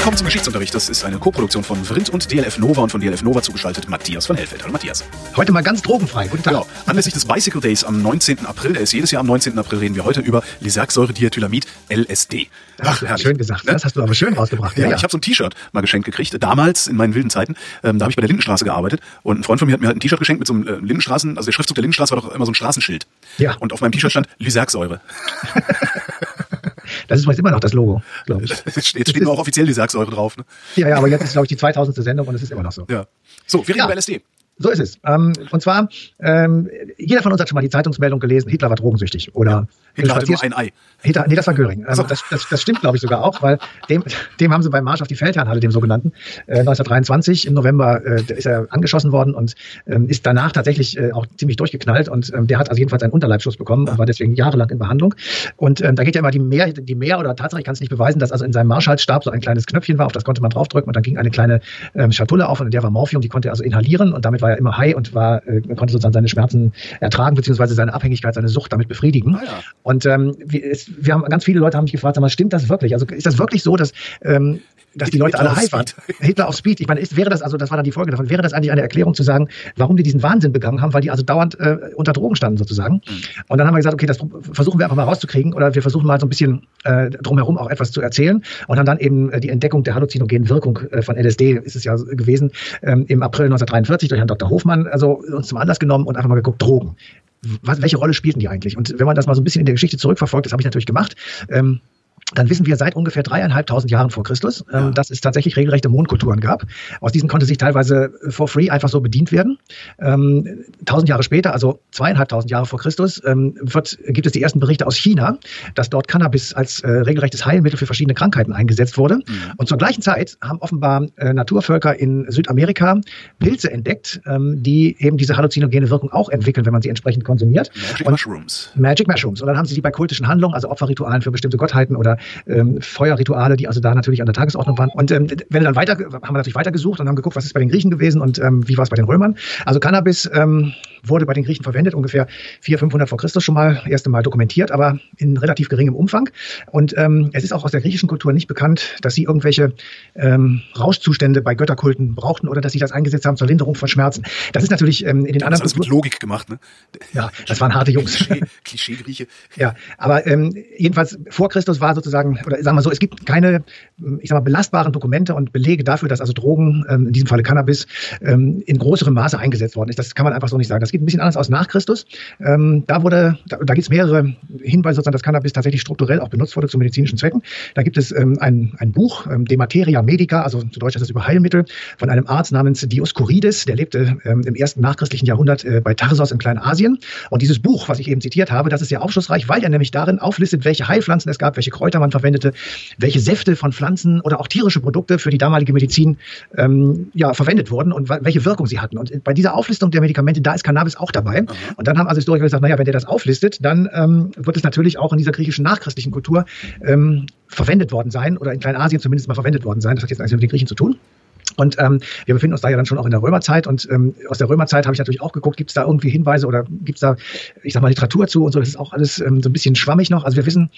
Willkommen zum Geschichtsunterricht. Das ist eine Koproduktion von Vrindt und DLF Nova und von DLF Nova zugeschaltet Matthias von Hellfeld. Hallo Matthias. Heute mal ganz drogenfrei. Guten Tag. Genau. Anlässlich des Bicycle Days am 19. April, der ist jedes Jahr am 19. April, reden wir heute über Lysergsäure-Diethylamid, LSD. Ach, ja, schön gesagt. Ne? Das hast du aber schön rausgebracht. Ja, ja. ich habe so ein T-Shirt mal geschenkt gekriegt. Damals, in meinen wilden Zeiten, ähm, da habe ich bei der Lindenstraße gearbeitet und ein Freund von mir hat mir halt ein T-Shirt geschenkt mit so einem äh, Lindenstraßen, also der Schriftzug der Lindenstraße war doch immer so ein Straßenschild. Ja. Und auf meinem T-Shirt stand Lysergsäure. Das ist übrigens immer noch das Logo, glaube ich. Jetzt steht nur auch offiziell Lysergsäure drauf. Ne? Ja, ja, aber jetzt ist, glaube ich, die 2000. Sendung und es ist immer noch so. Ja. So, wir reden Ja. über LSD. So ist es. Ähm, und zwar, ähm, jeder von uns hat schon mal die Zeitungsmeldung gelesen, Hitler war drogensüchtig. Oder Hitler nur Spazier- ein Ei. Hitler, nee, das war Göring. Ähm, so. das, das, das stimmt, glaube ich, sogar auch, weil dem, dem haben sie beim Marsch auf die Feldherrnhalle, dem sogenannten, äh, 1923 im November, äh, ist er angeschossen worden und ähm, ist danach tatsächlich äh, auch ziemlich durchgeknallt und ähm, der hat also jedenfalls einen Unterleibschuss bekommen und war deswegen jahrelang in Behandlung. Und ähm, da geht ja immer die Mehr, die Mehr oder Tatsache, ich kann es nicht beweisen, dass also in seinem Marschhalsstab so ein kleines Knöpfchen war, auf das konnte man draufdrücken und dann ging eine kleine ähm, Schatulle auf und in der war Morphium, die konnte er also inhalieren und damit war er immer high und war, äh, konnte sozusagen seine Schmerzen ertragen, beziehungsweise seine Abhängigkeit, seine Sucht damit befriedigen. Ah, ja. Und ähm, wir, es, wir haben ganz viele Leute haben mich gefragt, sag mal, stimmt das wirklich? Also ist das wirklich so, dass ähm, dass die Leute Hitler alle high waren? Hitler auf Speed. Ich meine, ist, wäre das also, das war dann die Folge davon, wäre das eigentlich eine Erklärung zu sagen, warum die diesen Wahnsinn begangen haben, weil die also dauernd äh, unter Drogen standen sozusagen. Mhm. Und dann haben wir gesagt, okay, das versuchen wir einfach mal rauszukriegen oder wir versuchen mal so ein bisschen äh, drumherum auch etwas zu erzählen und haben dann eben äh, die Entdeckung der halluzinogenen Wirkung äh, von LSD ist es ja gewesen ähm, im April 1943 durch Herrn Dr. Hofmann also uns zum Anlass genommen und einfach mal geguckt, Drogen. Was, welche Rolle spielten die eigentlich? Und wenn man das mal so ein bisschen in der Geschichte zurückverfolgt, das habe ich natürlich gemacht, ähm, dann wissen wir seit ungefähr dreieinhalbtausend Jahren vor Christus, ähm, dass es tatsächlich regelrechte Mondkulturen gab. Aus diesen konnte sich teilweise for free einfach so bedient werden. Ähm, tausend Jahre später, also zweieinhalbtausend Jahre vor Christus, ähm, wird, gibt es die ersten Berichte aus China, dass dort Cannabis als äh, regelrechtes Heilmittel für verschiedene Krankheiten eingesetzt wurde. Und zur gleichen Zeit haben offenbar äh, Naturvölker in Südamerika Pilze entdeckt, ähm, die eben diese halluzinogene Wirkung auch entwickeln, wenn man sie entsprechend konsumiert. Magic Und- Mushrooms. Magic Mushrooms. Und dann haben sie die bei kultischen Handlungen, also Opferritualen für bestimmte Gottheiten oder ähm, Feuerrituale, die also da natürlich an der Tagesordnung waren. Und ähm, wenn wir dann weiter, haben wir natürlich weitergesucht und haben geguckt, was ist bei den Griechen gewesen und ähm, wie war es bei den Römern. Also Cannabis ähm, wurde bei den Griechen verwendet, ungefähr 400, 500 vor Christus schon mal, erste Mal dokumentiert, aber in relativ geringem Umfang. Und ähm, es ist auch aus der griechischen Kultur nicht bekannt, dass sie irgendwelche ähm, Rauschzustände bei Götterkulten brauchten oder dass sie das eingesetzt haben zur Linderung von Schmerzen. Das ist natürlich ähm, in den Das anderen alles mit Kulturen. Logik gemacht, ne? Ja, das waren harte Jungs. Klischee, Klischee-Grieche. Ja, aber ähm, jedenfalls vor Christus war sozusagen, oder sagen wir so, es gibt keine, ich sag mal, belastbaren Dokumente und Belege dafür, dass also Drogen, ähm, in diesem Falle Cannabis, ähm, in größerem Maße eingesetzt worden ist. Das kann man einfach so nicht sagen. Das geht ein bisschen anders aus nach Christus. Ähm, da wurde, da, da gibt es mehrere Hinweise, sozusagen, dass Cannabis tatsächlich strukturell auch benutzt wurde zu medizinischen Zwecken. Da gibt es ähm, ein, ein Buch, ähm, De Materia Medica, also zu Deutsch ist das über Heilmittel, von einem Arzt namens Dioskurides, der lebte ähm, im ersten nachchristlichen Jahrhundert äh, bei Tarsos in Kleinasien. Und dieses Buch, was ich eben zitiert habe, das ist sehr aufschlussreich, weil er nämlich darin auflistet, welche Heilpflanzen es gab, welche Kräuter man verwendete, welche Säfte von Pflanzen oder auch tierische Produkte für die damalige Medizin ähm, ja, verwendet wurden und welche Wirkung sie hatten. Und bei dieser Auflistung der Medikamente, da ist Cannabis auch dabei. Und dann haben also Historiker gesagt, naja, wenn der das auflistet, dann ähm, wird es natürlich auch in dieser griechischen nachchristlichen Kultur ähm, verwendet worden sein oder in Kleinasien zumindest mal verwendet worden sein. Das hat jetzt nichts mit den Griechen zu tun. Und ähm, wir befinden uns da ja dann schon auch in der Römerzeit. Und ähm, aus der Römerzeit habe ich natürlich auch geguckt, gibt es da irgendwie Hinweise oder gibt es da, ich sag mal, Literatur zu und so. Das ist auch alles ähm, so ein bisschen schwammig noch. Also wir wissen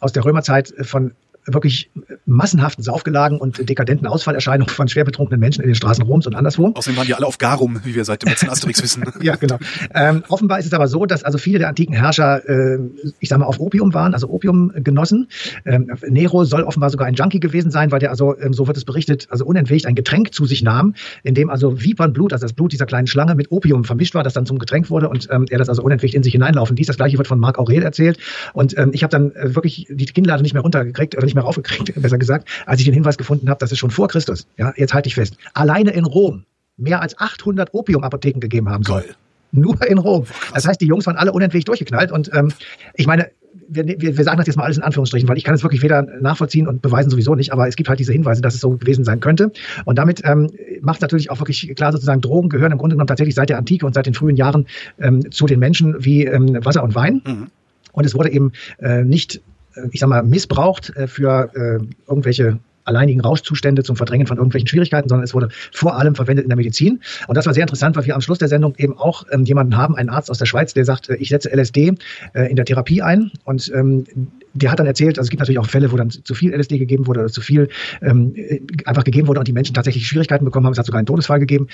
aus der Römerzeit äh, von wirklich massenhaften Saufgelagen und dekadenten Ausfallerscheinungen von schwer betrunkenen Menschen in den Straßen Roms und anderswo. Außerdem waren die alle auf Garum, wie wir seit dem letzten Asterix wissen. Ja, genau. Ähm, offenbar ist es aber so, dass also viele der antiken Herrscher, äh, ich sag mal, auf Opium waren, also Opium genossen. Ähm, Nero soll offenbar sogar ein Junkie gewesen sein, weil der also, ähm, so wird es berichtet, also unentwegt ein Getränk zu sich nahm, in dem also Vipernblut, also das Blut dieser kleinen Schlange mit Opium vermischt war, das dann zum Getränk wurde und ähm, er das also unentwegt in sich hineinlaufen ließ. Das gleiche wird von Marc Aurel erzählt. Und ähm, ich habe dann äh, wirklich die Kinnlade nicht mehr runtergekriegt, oder nicht mehr raufgekriegt, besser gesagt, als ich den Hinweis gefunden habe, dass es schon vor Christus, ja, jetzt halte ich fest, alleine in Rom mehr als 800 Opiumapotheken gegeben haben soll. Nur in Rom. Das heißt, die Jungs waren alle unentwegt durchgeknallt. Und ähm, ich meine, wir, wir, wir sagen das jetzt mal alles in Anführungsstrichen, weil ich kann es wirklich weder nachvollziehen und beweisen sowieso nicht, aber es gibt halt diese Hinweise, dass es so gewesen sein könnte. Und damit ähm, macht natürlich auch wirklich klar sozusagen, Drogen gehören im Grunde genommen tatsächlich seit der Antike und seit den frühen Jahren ähm, zu den Menschen wie ähm, Wasser und Wein. Mhm. Und es wurde eben äh, nicht, ich sag mal, missbraucht äh, für äh, irgendwelche alleinigen Rauschzustände zum Verdrängen von irgendwelchen Schwierigkeiten, sondern es wurde vor allem verwendet in der Medizin. Und das war sehr interessant, weil wir am Schluss der Sendung eben auch ähm, jemanden haben, einen Arzt aus der Schweiz, der sagt, äh, ich setze LSD äh, in der Therapie ein und ähm, der hat dann erzählt, also es gibt natürlich auch Fälle, wo dann zu viel LSD gegeben wurde oder zu viel ähm, einfach gegeben wurde und die Menschen tatsächlich Schwierigkeiten bekommen haben. Es hat sogar einen Todesfall gegeben.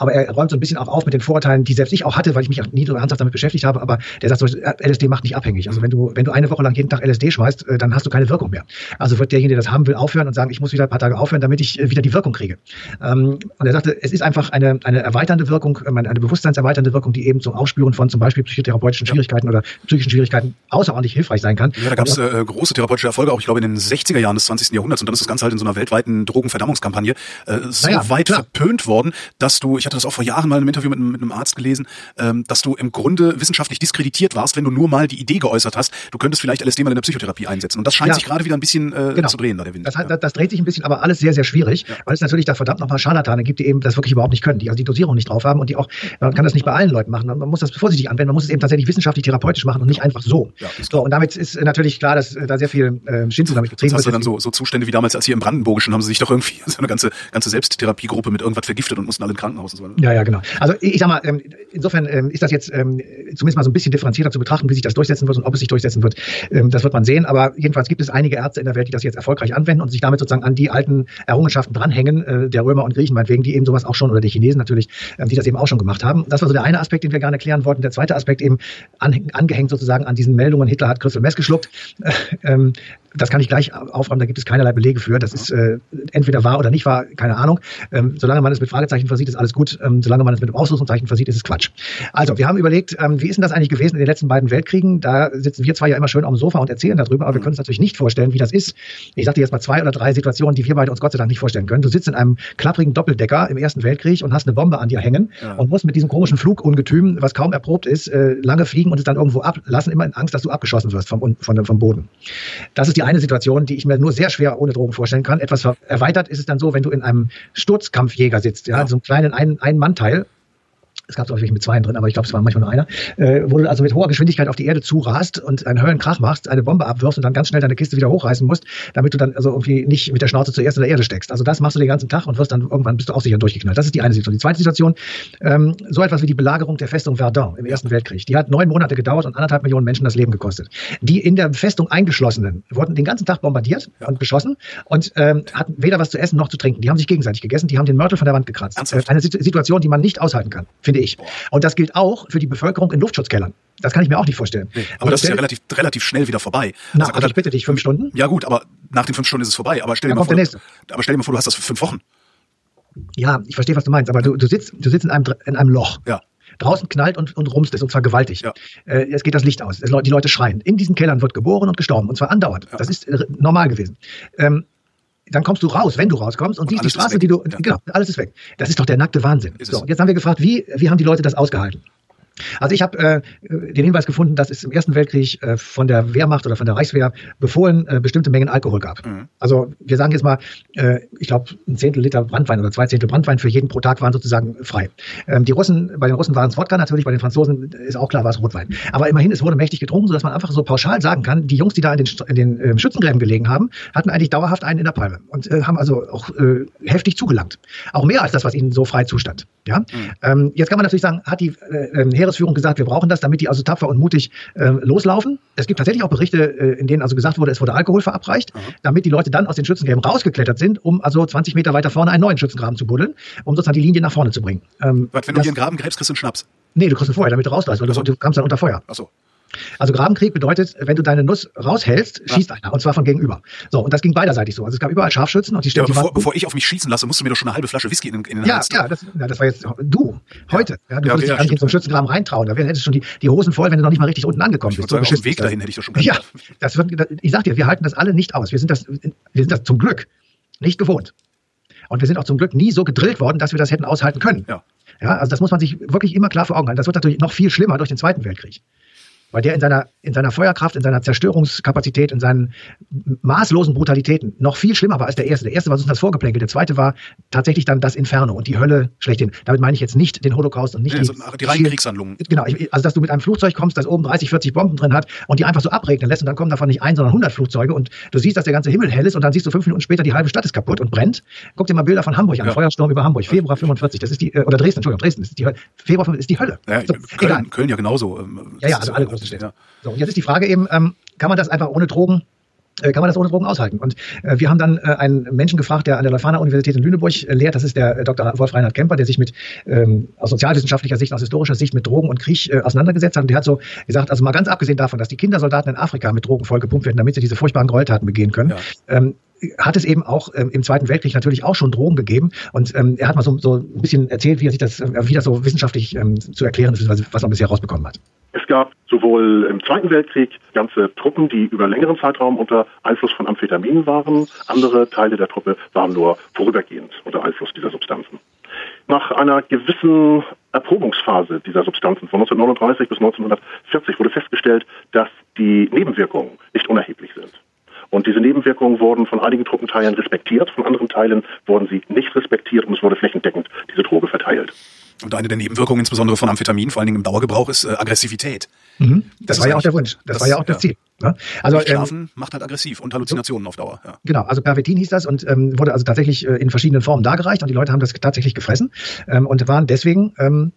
Ähm, aber er räumt so ein bisschen auch auf mit den Vorurteilen, die selbst ich auch hatte, weil ich mich auch nie so ernsthaft damit beschäftigt habe. Aber der sagt so, LSD macht nicht abhängig. Also wenn du, wenn du eine Woche lang jeden Tag LSD schmeißt, äh, dann hast du keine Wirkung mehr. Also wird derjenige, der das haben will, aufhören und sagen, ich muss wieder ein paar Tage aufhören, damit ich äh, wieder die Wirkung kriege. Ähm, und er sagte, es ist einfach eine, eine erweiternde Wirkung, äh, eine bewusstseinserweiternde Wirkung, die eben zum Aufspüren von zum Beispiel psychotherapeutischen Schwierigkeiten oder psychischen Schwierigkeiten außerordentlich hilfreich sein kann. Ja, da gab es äh, große therapeutische Erfolge, auch ich glaube in den 60er Jahren des 20. Jahrhunderts. Und dann ist das Ganze halt in so einer weltweiten Drogenverdammungskampagne äh, so naja, weit klar. verpönt worden, dass du, ich hatte das auch vor Jahren mal in einem Interview mit, mit einem Arzt gelesen, ähm, dass du im Grunde wissenschaftlich diskreditiert warst, wenn du nur mal die Idee geäußert hast, du könntest vielleicht LSD mal in der Psychotherapie einsetzen. Und das scheint ja. sich gerade wieder ein bisschen äh, genau. zu drehen, da der Wind. Das, ja. das, dreht sich ein bisschen, aber alles sehr, sehr schwierig, ja. weil es natürlich da verdammt noch mal Scharlatane gibt, die eben das wirklich überhaupt nicht können, die also die Dosierung nicht drauf haben und die auch, man kann das nicht bei allen Leuten machen. Man muss das vorsichtig anwenden, man muss es eben tatsächlich wissenschaftlich therapeutisch machen und nicht einfach so. So und damit ist natürlich klar, dass äh, da sehr viel äh, Schinzel damit getrieben wird. hast du dann so, so Zustände wie damals, als hier im Brandenburgischen haben sie sich doch irgendwie so eine ganze, ganze Selbsttherapiegruppe mit irgendwas vergiftet und mussten alle ins Krankenhaus. So. Ja, ja, genau. Also ich, sag mal, ähm, insofern ähm, ist das jetzt ähm, zumindest mal so ein bisschen differenzierter zu betrachten, wie sich das durchsetzen wird und ob es sich durchsetzen wird. Das wird man sehen. Aber jedenfalls gibt es einige Ärzte in der Welt, die das jetzt erfolgreich anwenden und sich damit sozusagen an die alten Errungenschaften dranhängen, äh, der Römer und Griechen meinetwegen, die eben sowas auch schon, oder die Chinesen natürlich, die das eben auch schon gemacht haben. Das war so der eine Aspekt, den wir gerne klären wollten. Der zweite Aspekt eben angehängt sozusagen an diesen Meldungen, Hitler hat Crystal Mess geschluckt. Das kann ich gleich aufräumen, da gibt es keinerlei Belege für. Das ist äh, entweder wahr oder nicht wahr, keine Ahnung. Ähm, solange man es mit Fragezeichen versieht, ist alles gut. Ähm, solange man es mit einem Ausrufungszeichen versieht, ist es Quatsch. Also, wir haben überlegt, ähm, wie ist denn das eigentlich gewesen in den letzten beiden Weltkriegen? Da sitzen wir zwar ja immer schön am Sofa und erzählen darüber, aber wir können uns natürlich nicht vorstellen, wie das ist. Ich sagte jetzt mal zwei oder drei Situationen, die wir beide uns Gott sei Dank nicht vorstellen können. Du sitzt in einem klapprigen Doppeldecker im Ersten Weltkrieg und hast eine Bombe an dir hängen ja. und musst mit diesem komischen Flugungetüm, was kaum erprobt ist, äh, lange fliegen und es dann irgendwo ablassen, immer in Angst, dass du abgeschossen wirst vom, vom, vom Boden. Das ist die eine Situation, die ich mir nur sehr schwer ohne Drogen vorstellen kann. Etwas erweitert ist es dann so, wenn du in einem Sturzkampfjäger sitzt, ja, ja. so einem kleinen Ein-Mann-Teil es gab auch welche mit zwei drin, aber ich glaube, es war manchmal nur einer, äh, wo du also mit hoher Geschwindigkeit auf die Erde zurast und einen Höllenkrach machst, eine Bombe abwirfst und dann ganz schnell deine Kiste wieder hochreißen musst, damit du dann also irgendwie nicht mit der Schnauze zuerst in der Erde steckst. Also das machst du den ganzen Tag und wirst dann irgendwann bist du auch sicher durchgeknallt. Das ist die eine Situation. Die zweite Situation, ähm, so etwas wie die Belagerung der Festung Verdun im Ersten Weltkrieg. Die hat neun Monate gedauert und anderthalb Millionen Menschen das Leben gekostet. Die in der Festung eingeschlossenen wurden den ganzen Tag bombardiert und beschossen und ähm, hatten weder was zu essen noch zu trinken. Die haben sich gegenseitig gegessen, die haben den Mörtel von der Wand gekratzt. Ernsthaft? Eine Situation, die man nicht aushalten kann, finde ich. Und das gilt auch für die Bevölkerung in Luftschutzkellern. Das kann ich mir auch nicht vorstellen. Nee, aber das ist ja relativ, relativ schnell wieder vorbei. Na, also, also ich bitte dich, fünf Stunden? Ja gut, aber nach den fünf Stunden ist es vorbei. Aber stell dir, mal vor, aber stell dir mal vor, du hast das für fünf Wochen. Ja, ich verstehe, was du meinst, aber du, du sitzt, du sitzt in einem, in einem Loch. Ja. Draußen knallt und, und rumst es, und zwar gewaltig. Ja. Äh, es geht das Licht aus. Es, die Leute schreien. In diesen Kellern wird geboren und gestorben, und zwar andauernd. Ja. Das ist äh, normal gewesen. Ähm, dann kommst du raus, wenn du rauskommst und, und siehst die Straße, die du, ja. genau, alles ist weg. Das ist doch der nackte Wahnsinn. so, jetzt haben wir gefragt, wie, wie haben die Leute das ausgehalten? Also ich habe äh, den Hinweis gefunden, dass es im Ersten Weltkrieg äh, von der Wehrmacht oder von der Reichswehr befohlen äh, bestimmte Mengen Alkohol gab. Mhm. Also wir sagen jetzt mal, äh, ich glaube, ein Zehntel Liter Brandwein oder zwei Zehntel Brandwein für jeden pro Tag waren sozusagen frei. Ähm, die Russen, bei den Russen waren es Wodka natürlich, bei den Franzosen ist auch klar, war es Rotwein. Aber immerhin, es wurde mächtig getrunken, sodass man einfach so pauschal sagen kann, die Jungs, die da in den, in den äh, Schützengräben gelegen haben, hatten eigentlich dauerhaft einen in der Palme und äh, haben also auch äh, heftig zugelangt. Auch mehr als das, was ihnen so frei zustand. Ja? Mhm. Ähm, jetzt kann man natürlich sagen, hat die äh, äh Heeresführung gesagt, wir brauchen das, damit die also tapfer und mutig äh, loslaufen. Es gibt tatsächlich auch Berichte, äh, in denen also gesagt wurde, es wurde Alkohol verabreicht, mhm. damit die Leute dann aus den Schützengräben rausgeklettert sind, um also 20 Meter weiter vorne einen neuen Schützengraben zu buddeln, um sozusagen die Linie nach vorne zu bringen. Ähm, Was, wenn du dir einen Graben gräbst, kriegst du einen Schnaps? Nee, du kriegst ihn vorher, damit du rausläufst, weil du, du kamst dann unter Feuer. Ach so. Also Grabenkrieg bedeutet, wenn du deine Nuss raushältst, schießt ja. einer, und zwar von gegenüber. So, und das ging beiderseitig so. Also es gab überall Scharfschützen und die stellen ja, bevor, bevor ich auf mich schießen lasse, musst du mir doch schon eine halbe Flasche Whisky in, in den ja, Hals Ja, das, ja, das war jetzt du, heute. Ja, du ja, würdest dich gar nicht in so einen Schützengraben reintrauen. Da hättest du schon die, die Hosen voll, wenn du noch nicht mal richtig unten angekommen bist. So sagen, auf Weg dahin hätte ich doch schon Ja, das wird, ich sag dir, wir halten das alle nicht aus. Wir sind das, wir sind das zum Glück nicht gewohnt. Und wir sind auch zum Glück nie so gedrillt worden, dass wir das hätten aushalten können. Ja. Ja, also das muss man sich wirklich immer klar vor Augen halten. Das wird natürlich noch viel schlimmer durch den Zweiten Weltkrieg. Weil der in seiner, in seiner Feuerkraft, in seiner Zerstörungskapazität, in seinen maßlosen Brutalitäten noch viel schlimmer war als der erste. Der erste war so das Vorgeplänkel, der zweite war tatsächlich dann das Inferno und die Hölle schlechthin. Damit meine ich jetzt nicht den Holocaust und nicht ja, die, also die reinen Kriegshandlungen. Genau, also dass du mit einem Flugzeug kommst, das oben 30, 40 Bomben drin hat und die einfach so abregnen lässt und dann kommen davon nicht ein, sondern 100 Flugzeuge und du siehst, dass der ganze Himmel hell ist und dann siehst du fünf Minuten später, die halbe Stadt ist kaputt und brennt. Guck dir mal Bilder von Hamburg an, ja. Feuersturm über Hamburg, Februar 45, das ist die, äh, oder Dresden, Entschuldigung, Dresden, ist die Hölle. Februar 45 ist die Hölle. Ja, so, Köln, Köln, ja genauso. Ähm, ja, ja, also alle großen Städte. Ja. So, und jetzt ist die Frage eben, ähm, kann man das einfach ohne Drogen äh, kann man das ohne Drogen aushalten. Und äh, wir haben dann äh, einen Menschen gefragt, der an der Leuphana-Universität in Lüneburg äh, lehrt. Das ist der äh, Dr. Wolf Reinhard Kemper, der sich mit ähm, aus sozialwissenschaftlicher Sicht, aus historischer Sicht mit Drogen und Krieg äh, auseinandergesetzt hat. Und der hat so gesagt, also mal ganz abgesehen davon, dass die Kindersoldaten in Afrika mit Drogen vollgepumpt werden, damit sie diese furchtbaren Gräueltaten begehen können, ja. ähm, hat es eben auch ähm, im Zweiten Weltkrieg natürlich auch schon Drogen gegeben. Und ähm, er hat mal so, so ein bisschen erzählt, wie er sich das, äh, wie das so wissenschaftlich ähm, zu erklären ist, was er bisher rausbekommen hat. Es gab sowohl im Zweiten Weltkrieg ganze Truppen, die über längeren Zeitraum unter Einfluss von Amphetaminen waren. Andere Teile der Truppe waren nur vorübergehend unter Einfluss dieser Substanzen. Nach einer gewissen Erprobungsphase dieser Substanzen von 1939 bis 1940 wurde festgestellt, dass die Nebenwirkungen nicht unerheblich. Und diese Nebenwirkungen wurden von einigen Truppenteilen respektiert, von anderen Teilen wurden sie nicht respektiert und es wurde flächendeckend diese Droge verteilt. Und eine der Nebenwirkungen, insbesondere von Amphetamin, vor allen Dingen im Dauergebrauch, ist äh, Aggressivität. Mhm. Das, das war ja auch der Wunsch. Das, das war ja auch das Ziel. Ne? Also Schlafen ähm, macht halt aggressiv und Halluzinationen so, auf Dauer. Ja. Genau, also Pervitin hieß das und ähm, wurde also tatsächlich äh, in verschiedenen Formen dargereicht und die Leute haben das tatsächlich gefressen ähm, und waren deswegen ähm,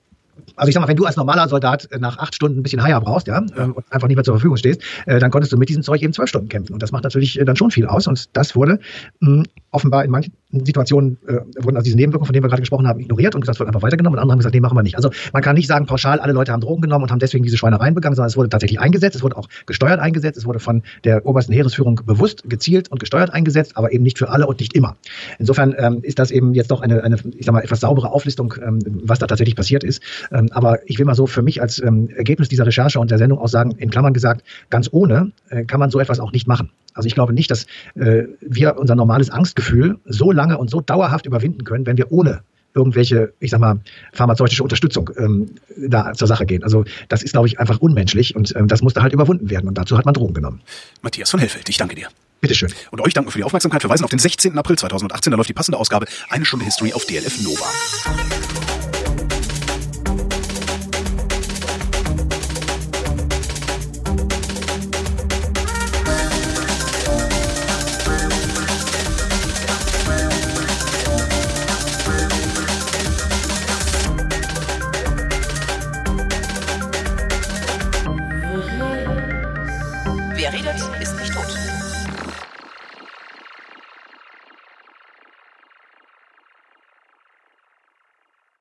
also ich sag mal, wenn du als normaler Soldat äh, nach acht Stunden ein bisschen Haier brauchst, ja, ja. Ähm, und einfach nicht mehr zur Verfügung stehst, äh, dann konntest du mit diesem Zeug eben zwölf Stunden kämpfen. Und das macht natürlich äh, dann schon viel aus. Und das wurde mh, offenbar in manchen Situationen äh, wurden also diese Nebenwirkungen, von denen wir gerade gesprochen haben, ignoriert und gesagt, wird einfach weitergenommen. Und andere haben gesagt, nee, machen wir nicht. Also man kann nicht sagen, pauschal, alle Leute haben Drogen genommen und haben deswegen diese Schweinereien begangen, sondern es wurde tatsächlich eingesetzt, es wurde auch gesteuert eingesetzt, es wurde von der obersten Heeresführung bewusst, gezielt und gesteuert eingesetzt, aber eben nicht für alle und nicht immer. Insofern ähm, ist das eben jetzt doch eine, eine, ich sag mal, etwas saubere Auflistung, ähm, was da tatsächlich passiert ist. Ähm, aber ich will mal so für mich als ähm, Ergebnis dieser Recherche und der Sendung auch sagen, in Klammern gesagt, ganz ohne äh, kann man so etwas auch nicht machen. Also ich glaube nicht, dass äh, wir unser normales Angstgefühl so lange und so dauerhaft überwinden können, wenn wir ohne irgendwelche, ich sag mal, pharmazeutische Unterstützung ähm, da zur Sache gehen. Also das ist, glaube ich, einfach unmenschlich und ähm, das musste halt überwunden werden und dazu hat man Drogen genommen. Matthias von Hellfeld, ich danke dir. Bitteschön. Und euch danken für die Aufmerksamkeit. Verweisen auf den 16. April 2018, da läuft die passende Ausgabe Eine Stunde History auf DLF Nova.